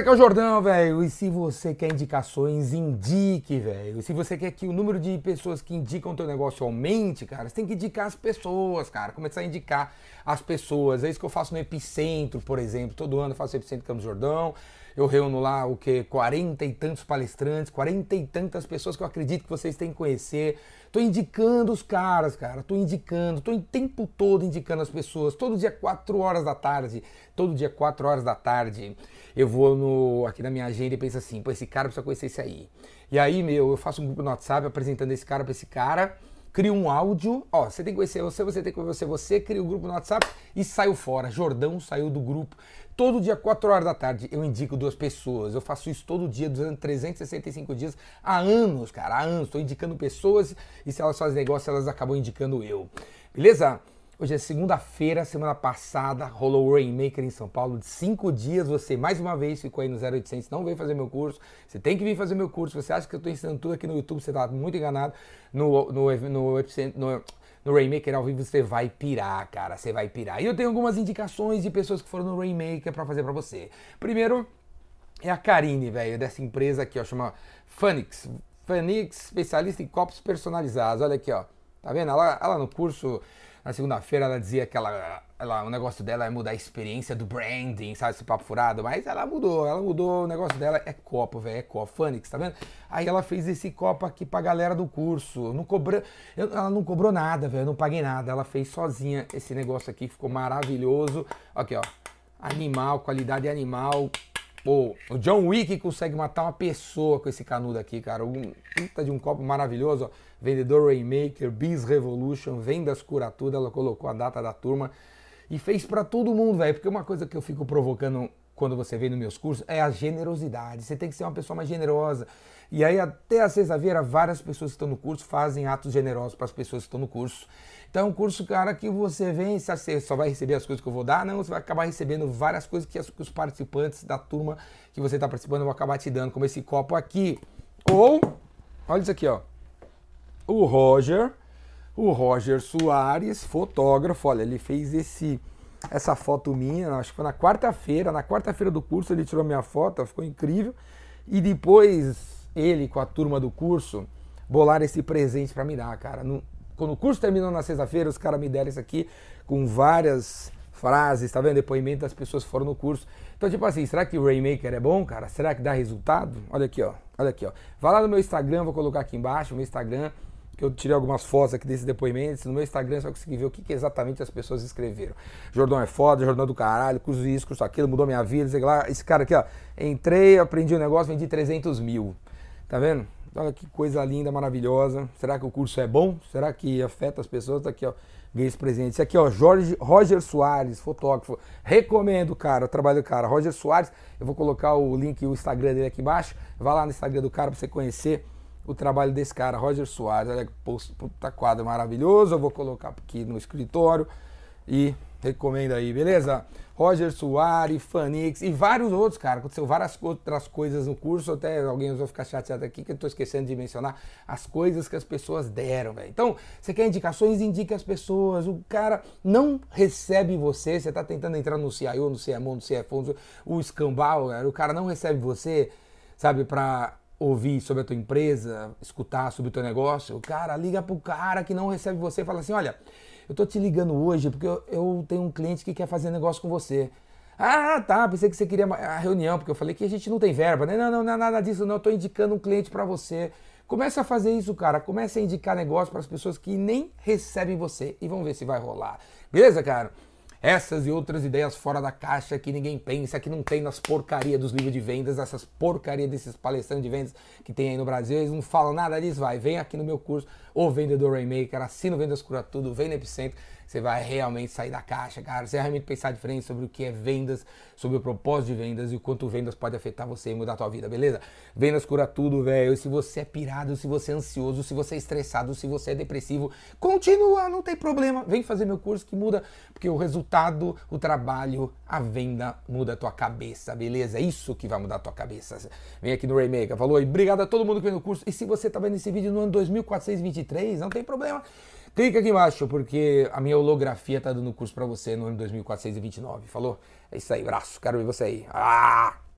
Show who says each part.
Speaker 1: Aqui é o Jordão, velho. E se você quer indicações, indique, velho. Se você quer que o número de pessoas que indicam o teu negócio aumente, cara, você tem que indicar as pessoas, cara. Começar a indicar as pessoas. É isso que eu faço no Epicentro, por exemplo. Todo ano eu faço Epicentro Campos Jordão. Eu reúno lá o que? 40 e tantos palestrantes, 40 e tantas pessoas que eu acredito que vocês têm que conhecer. Tô indicando os caras, cara. Tô indicando, tô o tempo todo indicando as pessoas. Todo dia 4 horas da tarde. Todo dia 4 horas da tarde. Eu vou no, aqui na minha agenda e penso assim, pô, esse cara precisa conhecer esse aí. E aí, meu, eu faço um grupo no WhatsApp apresentando esse cara para esse cara crio um áudio, ó, você tem que conhecer você, você tem que conhecer você, cria o um grupo no WhatsApp e saiu fora. Jordão saiu do grupo. Todo dia, 4 horas da tarde, eu indico duas pessoas. Eu faço isso todo dia, durante 365 dias, há anos, cara, há anos. Estou indicando pessoas e se elas fazem negócio, elas acabam indicando eu. Beleza? Hoje é segunda-feira, semana passada rolou o Rainmaker em São Paulo de cinco dias. Você mais uma vez ficou aí no 0800, não veio fazer meu curso. Você tem que vir fazer meu curso. Você acha que eu estou ensinando tudo aqui no YouTube? Você está muito enganado. No, no, no, no, no Rainmaker ao vivo você vai pirar, cara, você vai pirar. E eu tenho algumas indicações de pessoas que foram no Rainmaker para fazer para você. Primeiro é a Karine, velho, dessa empresa aqui, ó, chama Funix. Funix, especialista em copos personalizados. Olha aqui, ó. Tá vendo? Ela, ela no curso na segunda-feira ela dizia que ela, ela, o negócio dela é mudar a experiência do branding, sabe, esse papo furado, mas ela mudou, ela mudou, o negócio dela é copo, velho, é copo, Fanix, tá vendo? Aí ela fez esse copo aqui pra galera do curso, não cobrou, ela não cobrou nada, velho, não paguei nada, ela fez sozinha esse negócio aqui, ficou maravilhoso, aqui ó, animal, qualidade animal, Pô, o John Wick consegue matar uma pessoa com esse canudo aqui, cara. Um puta de um copo maravilhoso, ó. Vendedor Rainmaker, Biz Revolution, Vendas Cura Tudo. Ela colocou a data da turma e fez para todo mundo, velho. Porque uma coisa que eu fico provocando quando você vem nos meus cursos é a generosidade. Você tem que ser uma pessoa mais generosa. E aí, até a sexta-feira, várias pessoas que estão no curso fazem atos generosos para as pessoas que estão no curso. Então, é um curso, cara, que você vem, você só vai receber as coisas que eu vou dar, não, você vai acabar recebendo várias coisas que, os participantes da turma que você está participando vão acabar te dando, como esse copo aqui. Ou, olha isso aqui, ó. O Roger, o Roger Soares, fotógrafo, olha, ele fez esse essa foto minha, acho que foi na quarta-feira, na quarta-feira do curso ele tirou minha foto, ficou incrível. E depois ele com a turma do curso bolar esse presente para me dar, cara. No, quando o curso terminou na sexta-feira, os caras me deram isso aqui com várias frases, tá vendo? Depoimento das pessoas que foram no curso. Então, tipo assim, será que o Rainmaker é bom, cara? Será que dá resultado? Olha aqui, ó. Olha aqui, ó. Vai lá no meu Instagram, vou colocar aqui embaixo, meu Instagram, eu tirei algumas fotos aqui desses depoimentos. No meu Instagram você vai conseguir ver o que, que exatamente as pessoas escreveram. Jordão é foda, Jordão é do caralho, curso isso, curso aquilo, mudou minha vida, sei lá. Esse cara aqui, ó. Entrei, aprendi o um negócio, vendi 300 mil. Tá vendo? Olha que coisa linda, maravilhosa. Será que o curso é bom? Será que afeta as pessoas? Tá aqui, ó. Ganhei esse presente. Esse aqui, ó, Jorge, Roger Soares, fotógrafo. Recomendo, cara, o trabalho do cara. Roger Soares, eu vou colocar o link, o Instagram dele aqui embaixo. Vai lá no Instagram do cara pra você conhecer o trabalho desse cara, Roger Soares. Olha que puta quadro maravilhoso. Eu vou colocar aqui no escritório e recomendo aí, beleza? Roger Soares, Fanix e vários outros, cara. Aconteceu várias outras coisas no curso, até alguém vai ficar chateado aqui que eu tô esquecendo de mencionar as coisas que as pessoas deram, velho. Então, você quer indicações? Indique as pessoas. O cara não recebe você, você tá tentando entrar no CIO, no CMO, no CFO, o escambau, o cara não recebe você, sabe, pra ouvir sobre a tua empresa, escutar sobre o teu negócio. Cara liga pro cara que não recebe você e fala assim, olha eu tô te ligando hoje porque eu, eu tenho um cliente que quer fazer negócio com você. Ah, tá, pensei que você queria a reunião, porque eu falei que a gente não tem verba. Não, não, não, é nada disso, não. Eu tô indicando um cliente para você. Comece a fazer isso, cara. Comece a indicar negócio para as pessoas que nem recebem você e vamos ver se vai rolar. Beleza, cara? Essas e outras ideias fora da caixa que ninguém pensa, que não tem nas porcaria dos livros de vendas, essas porcaria desses palestrantes de vendas que tem aí no Brasil, eles não falam nada disso, vai, vem aqui no meu curso, o Vendedor Rainmaker, assina o Vendas Cura Tudo, vem no Epicentro, você vai realmente sair da caixa, cara. Você vai realmente pensar diferente sobre o que é vendas, sobre o propósito de vendas e o quanto vendas pode afetar você e mudar a tua vida, beleza? Vendas cura tudo, velho. Se você é pirado, se você é ansioso, se você é estressado, se você é depressivo, continua, não tem problema. Vem fazer meu curso que muda, porque o resultado, o trabalho, a venda muda a tua cabeça, beleza? É isso que vai mudar a tua cabeça. Vem aqui no Raymaker, falou? E obrigado a todo mundo que veio no curso. E se você tá vendo esse vídeo no ano 2423, não tem problema. Clica aqui embaixo, porque a minha holografia tá dando curso para você no ano 2429. Falou? É isso aí, braço. Quero ver você aí. Ah!